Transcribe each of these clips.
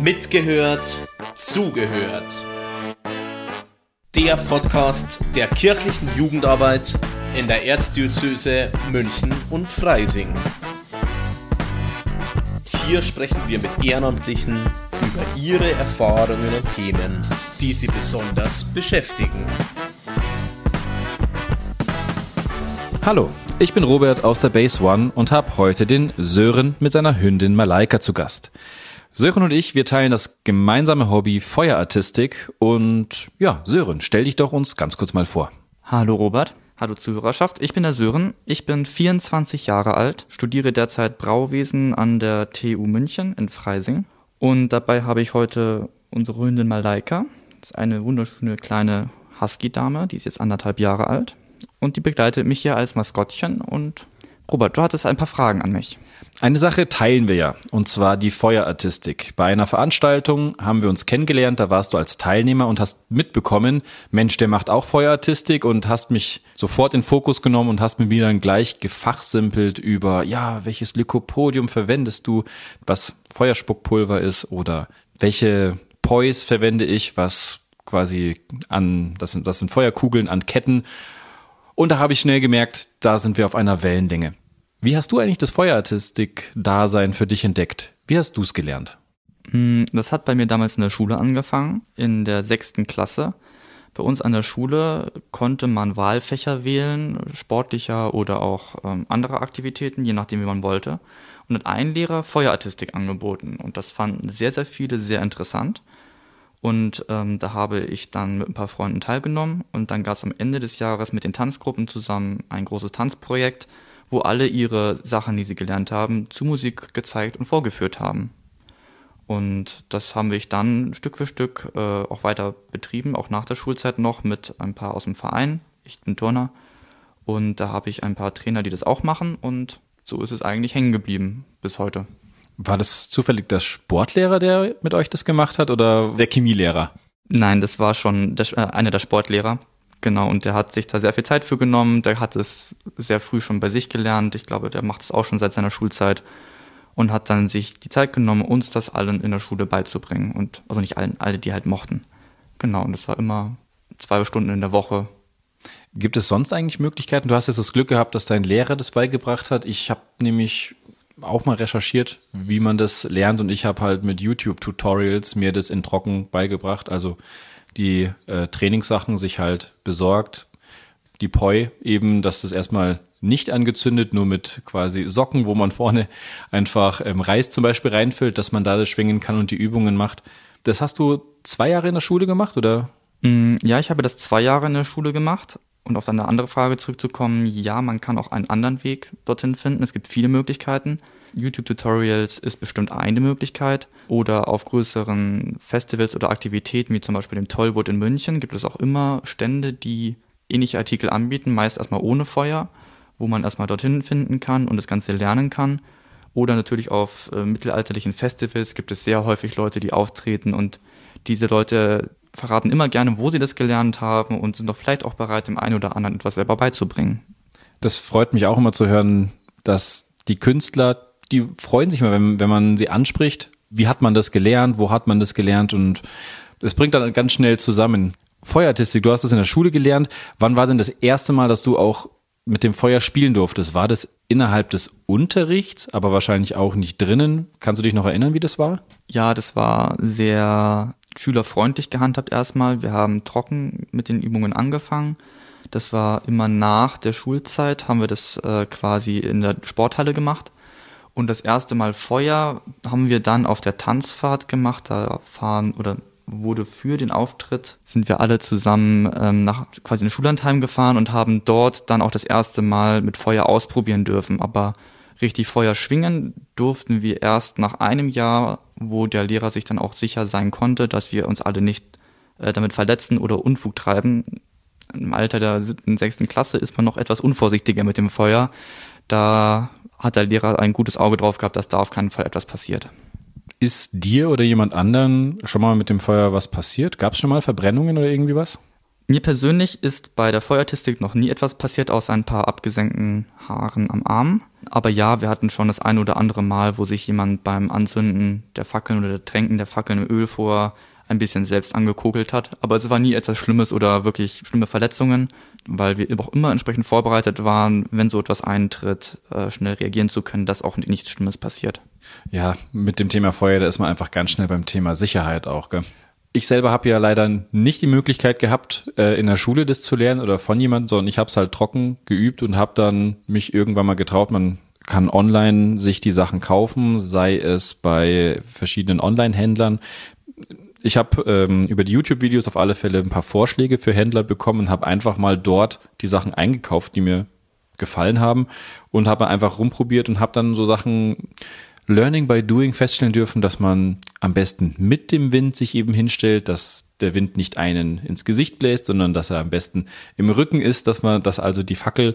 Mitgehört, zugehört. Der Podcast der kirchlichen Jugendarbeit in der Erzdiözese München und Freising. Hier sprechen wir mit Ehrenamtlichen über ihre Erfahrungen und Themen, die sie besonders beschäftigen. Hallo, ich bin Robert aus der Base One und habe heute den Sören mit seiner Hündin Malaika zu Gast. Sören und ich, wir teilen das gemeinsame Hobby Feuerartistik und ja, Sören, stell dich doch uns ganz kurz mal vor. Hallo Robert, hallo Zuhörerschaft, ich bin der Sören, ich bin 24 Jahre alt, studiere derzeit Brauwesen an der TU München in Freising. Und dabei habe ich heute unsere Hündin Malaika, das ist eine wunderschöne kleine Husky-Dame, die ist jetzt anderthalb Jahre alt. Und die begleitet mich hier als Maskottchen und Robert, du hattest ein paar Fragen an mich. Eine Sache teilen wir ja, und zwar die Feuerartistik. Bei einer Veranstaltung haben wir uns kennengelernt, da warst du als Teilnehmer und hast mitbekommen, Mensch, der macht auch Feuerartistik und hast mich sofort in Fokus genommen und hast mit mir dann gleich gefachsimpelt über, ja, welches Lykopodium verwendest du, was Feuerspuckpulver ist oder welche Poise verwende ich, was quasi an, das sind, das sind Feuerkugeln an Ketten. Und da habe ich schnell gemerkt, da sind wir auf einer Wellenlänge. Wie hast du eigentlich das Feuerartistik-Dasein für dich entdeckt? Wie hast du es gelernt? Hm, das hat bei mir damals in der Schule angefangen, in der sechsten Klasse. Bei uns an der Schule konnte man Wahlfächer wählen, sportlicher oder auch ähm, andere Aktivitäten, je nachdem, wie man wollte. Und hat ein Lehrer Feuerartistik angeboten. Und das fanden sehr, sehr viele sehr interessant. Und ähm, da habe ich dann mit ein paar Freunden teilgenommen. Und dann gab es am Ende des Jahres mit den Tanzgruppen zusammen ein großes Tanzprojekt wo alle ihre Sachen, die sie gelernt haben, zu Musik gezeigt und vorgeführt haben. Und das haben wir dann Stück für Stück äh, auch weiter betrieben, auch nach der Schulzeit noch mit ein paar aus dem Verein. Ich bin Turner und da habe ich ein paar Trainer, die das auch machen und so ist es eigentlich hängen geblieben bis heute. War das zufällig der Sportlehrer, der mit euch das gemacht hat oder der Chemielehrer? Nein, das war schon der, äh, einer der Sportlehrer. Genau, und der hat sich da sehr viel Zeit für genommen. Der hat es sehr früh schon bei sich gelernt. Ich glaube, der macht es auch schon seit seiner Schulzeit und hat dann sich die Zeit genommen, uns das allen in der Schule beizubringen. Und also nicht allen, alle, die halt mochten. Genau, und das war immer zwei Stunden in der Woche. Gibt es sonst eigentlich Möglichkeiten? Du hast jetzt das Glück gehabt, dass dein Lehrer das beigebracht hat. Ich habe nämlich auch mal recherchiert, wie man das lernt und ich habe halt mit YouTube-Tutorials mir das in Trocken beigebracht. Also die äh, Trainingssachen sich halt besorgt. Die Poi eben, dass das erstmal nicht angezündet, nur mit quasi Socken, wo man vorne einfach ähm, Reis zum Beispiel reinfüllt, dass man da das schwingen kann und die Übungen macht. Das hast du zwei Jahre in der Schule gemacht, oder? Mm, ja, ich habe das zwei Jahre in der Schule gemacht. Und auf deine andere Frage zurückzukommen, ja, man kann auch einen anderen Weg dorthin finden. Es gibt viele Möglichkeiten. YouTube-Tutorials ist bestimmt eine Möglichkeit. Oder auf größeren Festivals oder Aktivitäten, wie zum Beispiel dem Tollwood in München, gibt es auch immer Stände, die ähnliche Artikel anbieten, meist erstmal ohne Feuer, wo man erstmal dorthin finden kann und das Ganze lernen kann. Oder natürlich auf äh, mittelalterlichen Festivals gibt es sehr häufig Leute, die auftreten und diese Leute verraten immer gerne, wo sie das gelernt haben und sind doch vielleicht auch bereit, dem einen oder anderen etwas selber beizubringen. Das freut mich auch immer zu hören, dass die Künstler die freuen sich mal, wenn, wenn man sie anspricht. Wie hat man das gelernt? Wo hat man das gelernt? Und es bringt dann ganz schnell zusammen. Feuerartistik, du hast das in der Schule gelernt. Wann war denn das erste Mal, dass du auch mit dem Feuer spielen durftest? War das innerhalb des Unterrichts, aber wahrscheinlich auch nicht drinnen? Kannst du dich noch erinnern, wie das war? Ja, das war sehr schülerfreundlich gehandhabt erstmal. Wir haben trocken mit den Übungen angefangen. Das war immer nach der Schulzeit, haben wir das äh, quasi in der Sporthalle gemacht. Und das erste Mal Feuer haben wir dann auf der Tanzfahrt gemacht. Da fahren oder wurde für den Auftritt, sind wir alle zusammen ähm, nach quasi in Schullandheim gefahren und haben dort dann auch das erste Mal mit Feuer ausprobieren dürfen. Aber richtig Feuer schwingen durften wir erst nach einem Jahr, wo der Lehrer sich dann auch sicher sein konnte, dass wir uns alle nicht äh, damit verletzen oder Unfug treiben. Im Alter der siebten, sechsten Klasse ist man noch etwas unvorsichtiger mit dem Feuer. Da hat der Lehrer ein gutes Auge drauf gehabt, dass da auf keinen Fall etwas passiert. Ist dir oder jemand anderen schon mal mit dem Feuer was passiert? Gab es schon mal Verbrennungen oder irgendwie was? Mir persönlich ist bei der Feuerartistik noch nie etwas passiert, außer ein paar abgesenkten Haaren am Arm. Aber ja, wir hatten schon das ein oder andere Mal, wo sich jemand beim Anzünden der Fackeln oder der Tränken der Fackeln im Öl vor ein bisschen selbst angekokelt hat. Aber es war nie etwas Schlimmes oder wirklich schlimme Verletzungen, weil wir auch immer entsprechend vorbereitet waren, wenn so etwas eintritt, äh, schnell reagieren zu können, dass auch nichts Schlimmes passiert. Ja, mit dem Thema Feuer, da ist man einfach ganz schnell beim Thema Sicherheit auch, gell? Ich selber habe ja leider nicht die Möglichkeit gehabt, äh, in der Schule das zu lernen oder von jemandem, sondern ich habe es halt trocken geübt und habe dann mich irgendwann mal getraut, man kann online sich die Sachen kaufen, sei es bei verschiedenen Online-Händlern. Ich habe ähm, über die YouTube-Videos auf alle Fälle ein paar Vorschläge für Händler bekommen und habe einfach mal dort die Sachen eingekauft, die mir gefallen haben und habe einfach rumprobiert und habe dann so Sachen Learning by Doing feststellen dürfen, dass man am besten mit dem Wind sich eben hinstellt, dass der Wind nicht einen ins Gesicht bläst, sondern dass er am besten im Rücken ist, dass man, dass also die Fackel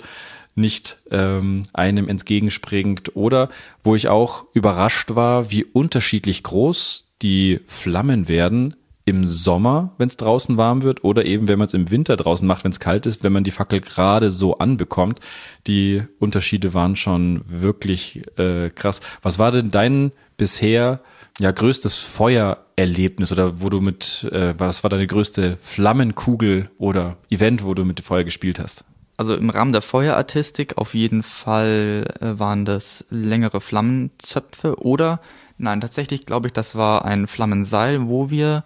nicht ähm, einem entgegenspringt. Oder wo ich auch überrascht war, wie unterschiedlich groß die Flammen werden im Sommer, wenn es draußen warm wird, oder eben wenn man es im Winter draußen macht, wenn es kalt ist, wenn man die Fackel gerade so anbekommt. Die Unterschiede waren schon wirklich äh, krass. Was war denn dein bisher ja größtes Feuererlebnis oder wo du mit äh, was war deine größte Flammenkugel oder Event, wo du mit dem Feuer gespielt hast? Also im Rahmen der Feuerartistik auf jeden Fall äh, waren das längere Flammenzöpfe oder nein, tatsächlich glaube ich, das war ein Flammenseil, wo wir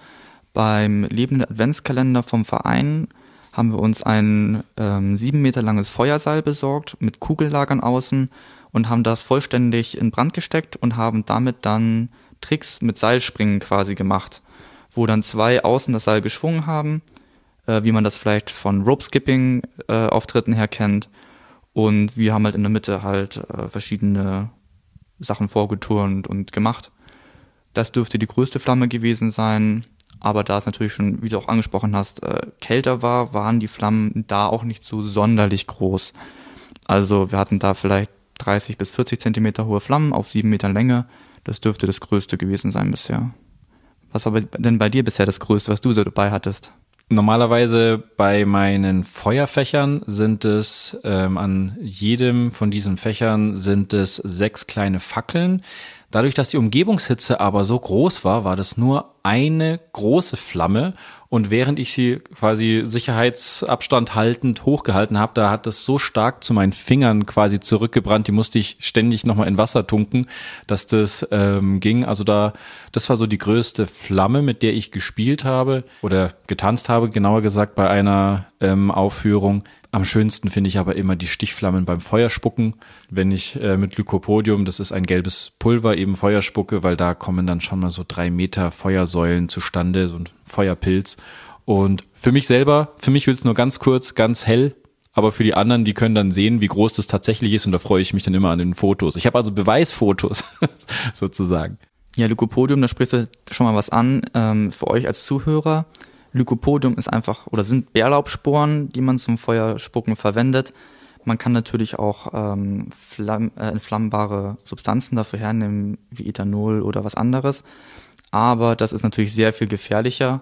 beim lebenden Adventskalender vom Verein haben wir uns ein ähm, sieben Meter langes Feuerseil besorgt mit Kugellagern außen und haben das vollständig in Brand gesteckt und haben damit dann Tricks mit Seilspringen quasi gemacht, wo dann zwei außen das Seil geschwungen haben, äh, wie man das vielleicht von Rope Skipping äh, Auftritten her kennt. Und wir haben halt in der Mitte halt äh, verschiedene Sachen vorgeturnt und gemacht. Das dürfte die größte Flamme gewesen sein. Aber da es natürlich schon, wie du auch angesprochen hast, äh, kälter war, waren die Flammen da auch nicht so sonderlich groß. Also wir hatten da vielleicht 30 bis 40 Zentimeter hohe Flammen auf sieben Metern Länge. Das dürfte das Größte gewesen sein bisher. Was war denn bei dir bisher das Größte, was du so dabei hattest? Normalerweise bei meinen Feuerfächern sind es ähm, an jedem von diesen Fächern sind es sechs kleine Fackeln. Dadurch, dass die Umgebungshitze aber so groß war, war das nur eine große Flamme und während ich sie quasi Sicherheitsabstand haltend hochgehalten habe, da hat das so stark zu meinen Fingern quasi zurückgebrannt, die musste ich ständig nochmal in Wasser tunken, dass das ähm, ging. Also da, das war so die größte Flamme, mit der ich gespielt habe oder getanzt habe, genauer gesagt bei einer ähm, Aufführung. Am schönsten finde ich aber immer die Stichflammen beim Feuerspucken. Wenn ich äh, mit Lycopodium, das ist ein gelbes Pulver, eben Feuer spucke, weil da kommen dann schon mal so drei Meter Feuersäulen zustande, so ein Feuerpilz. Und für mich selber, für mich wird es nur ganz kurz, ganz hell, aber für die anderen, die können dann sehen, wie groß das tatsächlich ist und da freue ich mich dann immer an den Fotos. Ich habe also Beweisfotos sozusagen. Ja, Lycopodium, da sprichst du schon mal was an. Ähm, für euch als Zuhörer, Lycopodium ist einfach oder sind Bärlaubsporen, die man zum Feuerspucken verwendet. Man kann natürlich auch ähm, flamm, äh, entflammbare Substanzen dafür hernehmen, wie Ethanol oder was anderes. Aber das ist natürlich sehr viel gefährlicher.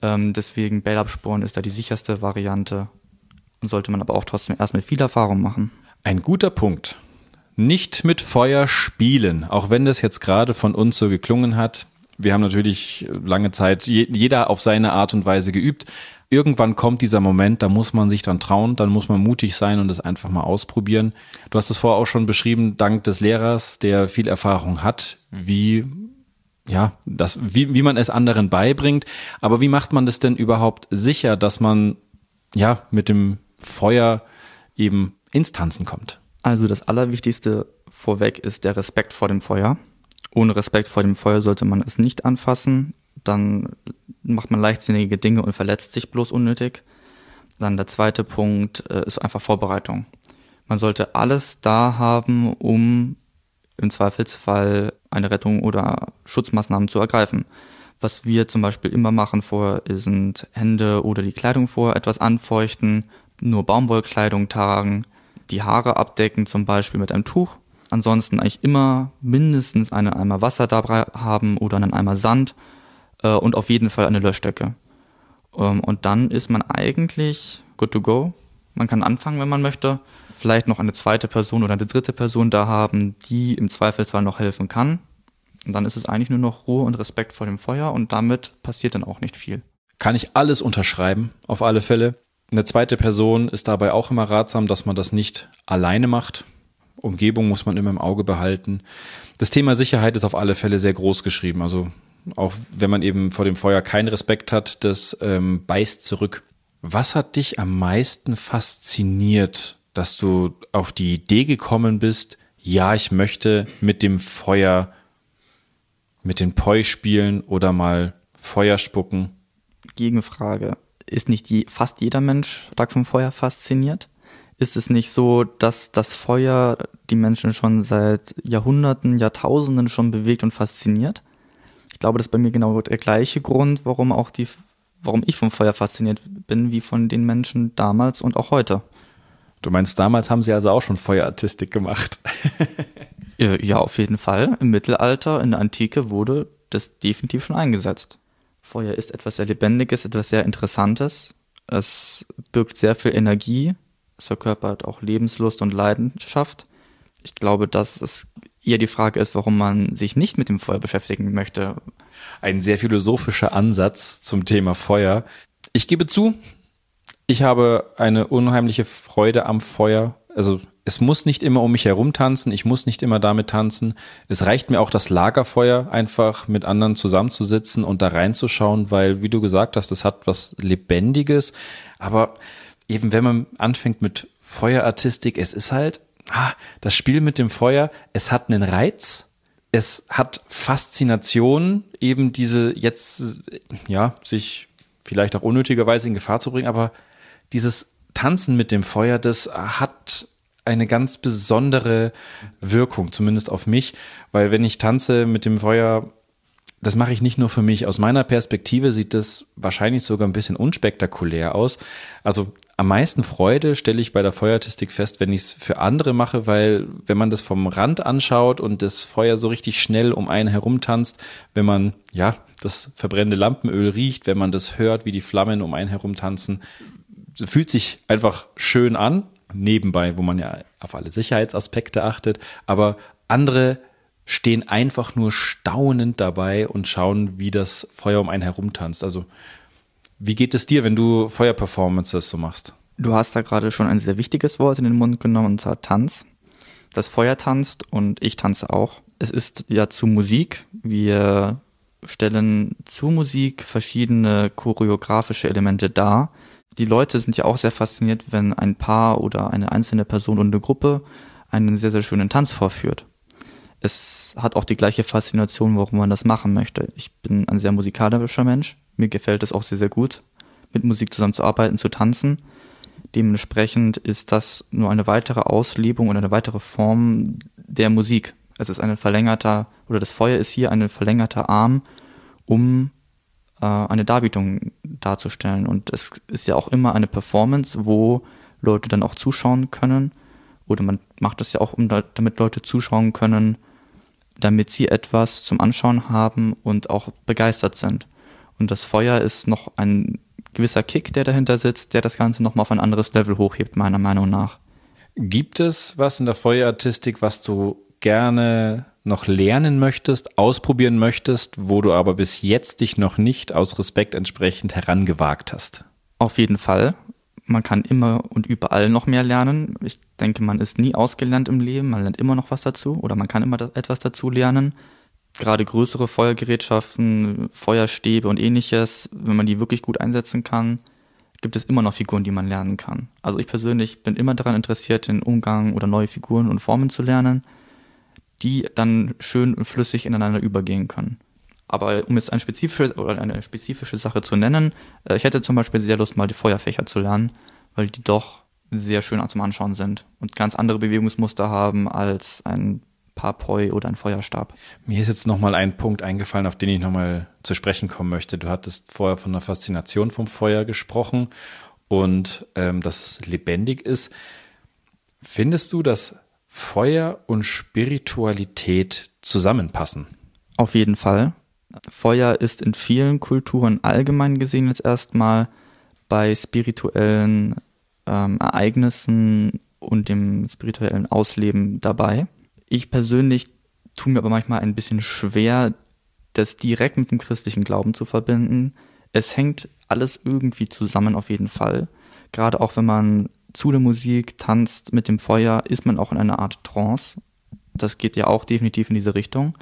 Ähm, deswegen Bärlaubsporen ist da die sicherste Variante sollte man aber auch trotzdem erst mit viel Erfahrung machen. Ein guter Punkt. Nicht mit Feuer spielen, auch wenn das jetzt gerade von uns so geklungen hat wir haben natürlich lange Zeit jeder auf seine Art und Weise geübt. Irgendwann kommt dieser Moment, da muss man sich dann trauen, dann muss man mutig sein und es einfach mal ausprobieren. Du hast es vorher auch schon beschrieben, dank des Lehrers, der viel Erfahrung hat, wie ja, das, wie, wie man es anderen beibringt. Aber wie macht man das denn überhaupt sicher, dass man ja mit dem Feuer eben ins Tanzen kommt? Also das Allerwichtigste vorweg ist der Respekt vor dem Feuer ohne Respekt vor dem Feuer sollte man es nicht anfassen. Dann macht man leichtsinnige Dinge und verletzt sich bloß unnötig. Dann der zweite Punkt äh, ist einfach Vorbereitung. Man sollte alles da haben, um im Zweifelsfall eine Rettung oder Schutzmaßnahmen zu ergreifen. Was wir zum Beispiel immer machen vorher, sind Hände oder die Kleidung vorher etwas anfeuchten, nur Baumwollkleidung tragen, die Haare abdecken, zum Beispiel mit einem Tuch ansonsten eigentlich immer mindestens einen Eimer Wasser dabei haben oder einen Eimer Sand äh, und auf jeden Fall eine Löschdecke. Ähm, und dann ist man eigentlich good to go. Man kann anfangen, wenn man möchte. Vielleicht noch eine zweite Person oder eine dritte Person da haben, die im Zweifelsfall noch helfen kann. Und dann ist es eigentlich nur noch Ruhe und Respekt vor dem Feuer und damit passiert dann auch nicht viel. Kann ich alles unterschreiben, auf alle Fälle. Eine zweite Person ist dabei auch immer ratsam, dass man das nicht alleine macht. Umgebung muss man immer im Auge behalten. Das Thema Sicherheit ist auf alle Fälle sehr groß geschrieben. Also auch wenn man eben vor dem Feuer keinen Respekt hat, das ähm, beißt zurück. Was hat dich am meisten fasziniert, dass du auf die Idee gekommen bist, ja, ich möchte mit dem Feuer, mit den Poi spielen oder mal Feuer spucken? Gegenfrage. Ist nicht die, fast jeder Mensch stark vom Feuer fasziniert? Ist es nicht so, dass das Feuer die Menschen schon seit Jahrhunderten, Jahrtausenden schon bewegt und fasziniert? Ich glaube, das ist bei mir genau der gleiche Grund, warum auch die, warum ich vom Feuer fasziniert bin, wie von den Menschen damals und auch heute. Du meinst, damals haben sie also auch schon Feuerartistik gemacht? Äh, ja, auf jeden Fall. Im Mittelalter, in der Antike wurde das definitiv schon eingesetzt. Feuer ist etwas sehr Lebendiges, etwas sehr Interessantes. Es birgt sehr viel Energie. Es verkörpert auch Lebenslust und Leidenschaft. Ich glaube, dass es eher die Frage ist, warum man sich nicht mit dem Feuer beschäftigen möchte. Ein sehr philosophischer Ansatz zum Thema Feuer. Ich gebe zu, ich habe eine unheimliche Freude am Feuer. Also es muss nicht immer um mich herum tanzen, ich muss nicht immer damit tanzen. Es reicht mir auch das Lagerfeuer, einfach mit anderen zusammenzusitzen und da reinzuschauen, weil, wie du gesagt hast, es hat was Lebendiges. Aber eben wenn man anfängt mit Feuerartistik, es ist halt, ah, das Spiel mit dem Feuer, es hat einen Reiz, es hat Faszination, eben diese jetzt, ja, sich vielleicht auch unnötigerweise in Gefahr zu bringen, aber dieses Tanzen mit dem Feuer, das hat eine ganz besondere Wirkung, zumindest auf mich, weil wenn ich tanze mit dem Feuer, das mache ich nicht nur für mich. Aus meiner Perspektive sieht das wahrscheinlich sogar ein bisschen unspektakulär aus. Also am meisten Freude stelle ich bei der Feuerartistik fest, wenn ich es für andere mache, weil wenn man das vom Rand anschaut und das Feuer so richtig schnell um einen herumtanzt, wenn man ja das verbrennende Lampenöl riecht, wenn man das hört, wie die Flammen um einen herumtanzen, fühlt sich einfach schön an, nebenbei, wo man ja auf alle Sicherheitsaspekte achtet, aber andere stehen einfach nur staunend dabei und schauen, wie das Feuer um einen herumtanzt. Also wie geht es dir, wenn du Feuerperformances so machst? Du hast da gerade schon ein sehr wichtiges Wort in den Mund genommen, und zwar Tanz. Das Feuer tanzt und ich tanze auch. Es ist ja zu Musik. Wir stellen zu Musik verschiedene choreografische Elemente dar. Die Leute sind ja auch sehr fasziniert, wenn ein Paar oder eine einzelne Person oder eine Gruppe einen sehr, sehr schönen Tanz vorführt. Es hat auch die gleiche Faszination, warum man das machen möchte. Ich bin ein sehr musikalischer Mensch. Mir gefällt es auch sehr, sehr gut, mit Musik zusammenzuarbeiten, zu tanzen. Dementsprechend ist das nur eine weitere Auslebung und eine weitere Form der Musik. Es ist ein verlängerter, oder das Feuer ist hier ein verlängerter Arm, um äh, eine Darbietung darzustellen. Und es ist ja auch immer eine Performance, wo Leute dann auch zuschauen können. Oder man macht es ja auch, um da, damit Leute zuschauen können, damit sie etwas zum Anschauen haben und auch begeistert sind. Und das Feuer ist noch ein gewisser Kick, der dahinter sitzt, der das Ganze nochmal auf ein anderes Level hochhebt, meiner Meinung nach. Gibt es was in der Feuerartistik, was du gerne noch lernen möchtest, ausprobieren möchtest, wo du aber bis jetzt dich noch nicht aus Respekt entsprechend herangewagt hast? Auf jeden Fall. Man kann immer und überall noch mehr lernen. Ich denke, man ist nie ausgelernt im Leben. Man lernt immer noch was dazu oder man kann immer etwas dazu lernen gerade größere Feuergerätschaften, Feuerstäbe und ähnliches, wenn man die wirklich gut einsetzen kann, gibt es immer noch Figuren, die man lernen kann. Also ich persönlich bin immer daran interessiert, den Umgang oder neue Figuren und Formen zu lernen, die dann schön und flüssig ineinander übergehen können. Aber um jetzt ein spezifisches oder eine spezifische Sache zu nennen, äh, ich hätte zum Beispiel sehr Lust, mal die Feuerfächer zu lernen, weil die doch sehr schön zum Anschauen sind und ganz andere Bewegungsmuster haben als ein Papoi oder ein Feuerstab. Mir ist jetzt nochmal ein Punkt eingefallen, auf den ich nochmal zu sprechen kommen möchte. Du hattest vorher von der Faszination vom Feuer gesprochen und ähm, dass es lebendig ist. Findest du, dass Feuer und Spiritualität zusammenpassen? Auf jeden Fall. Feuer ist in vielen Kulturen allgemein gesehen jetzt erstmal bei spirituellen ähm, Ereignissen und dem spirituellen Ausleben dabei. Ich persönlich tue mir aber manchmal ein bisschen schwer, das direkt mit dem christlichen Glauben zu verbinden. Es hängt alles irgendwie zusammen auf jeden Fall. Gerade auch wenn man zu der Musik tanzt mit dem Feuer, ist man auch in einer Art Trance. Das geht ja auch definitiv in diese Richtung.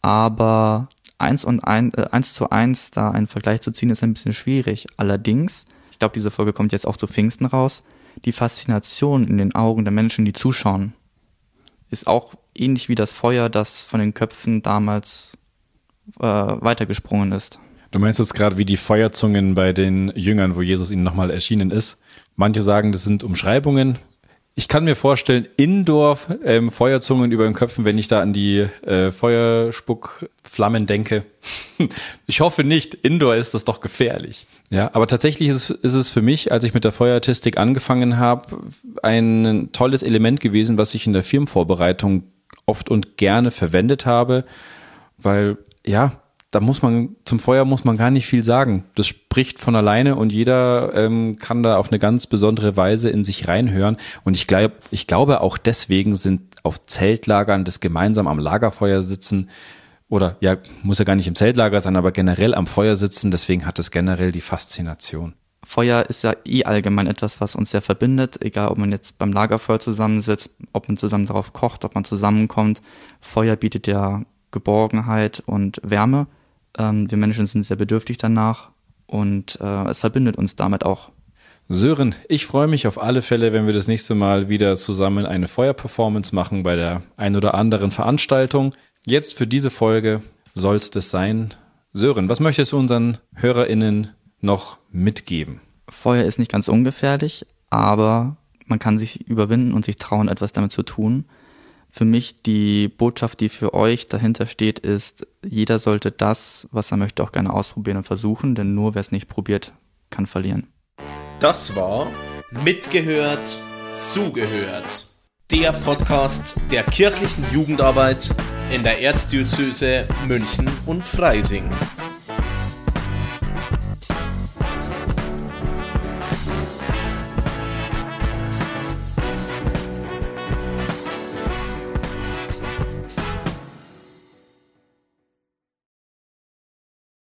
Aber eins und ein, äh, eins zu eins da einen Vergleich zu ziehen, ist ein bisschen schwierig. Allerdings, ich glaube, diese Folge kommt jetzt auch zu Pfingsten raus, die Faszination in den Augen der Menschen, die zuschauen, ist auch ähnlich wie das Feuer, das von den Köpfen damals äh, weitergesprungen ist. Du meinst jetzt gerade wie die Feuerzungen bei den Jüngern, wo Jesus ihnen nochmal erschienen ist. Manche sagen, das sind Umschreibungen. Ich kann mir vorstellen, Indoor ähm, Feuerzungen über den Köpfen, wenn ich da an die äh, Feuerspuckflammen denke. ich hoffe nicht. Indoor ist das doch gefährlich. Ja, aber tatsächlich ist, ist es für mich, als ich mit der Feuerartistik angefangen habe, ein tolles Element gewesen, was ich in der Firmenvorbereitung oft und gerne verwendet habe, weil ja, da muss man, zum Feuer muss man gar nicht viel sagen. Das spricht von alleine und jeder ähm, kann da auf eine ganz besondere Weise in sich reinhören. Und ich glaube, ich glaube auch deswegen sind auf Zeltlagern das gemeinsam am Lagerfeuer sitzen oder ja, muss ja gar nicht im Zeltlager sein, aber generell am Feuer sitzen, deswegen hat es generell die Faszination. Feuer ist ja eh allgemein etwas, was uns sehr verbindet, egal ob man jetzt beim Lagerfeuer zusammensitzt, ob man zusammen darauf kocht, ob man zusammenkommt. Feuer bietet ja Geborgenheit und Wärme. Ähm, wir Menschen sind sehr bedürftig danach und äh, es verbindet uns damit auch. Sören, ich freue mich auf alle Fälle, wenn wir das nächste Mal wieder zusammen eine Feuerperformance machen bei der ein oder anderen Veranstaltung. Jetzt für diese Folge soll es das sein. Sören, was möchtest du unseren HörerInnen noch mitgeben? Feuer ist nicht ganz ungefährlich, aber man kann sich überwinden und sich trauen, etwas damit zu tun. Für mich die Botschaft, die für euch dahinter steht, ist, jeder sollte das, was er möchte, auch gerne ausprobieren und versuchen, denn nur wer es nicht probiert, kann verlieren. Das war Mitgehört, Zugehört. Der Podcast der kirchlichen Jugendarbeit in der Erzdiözese München und Freising.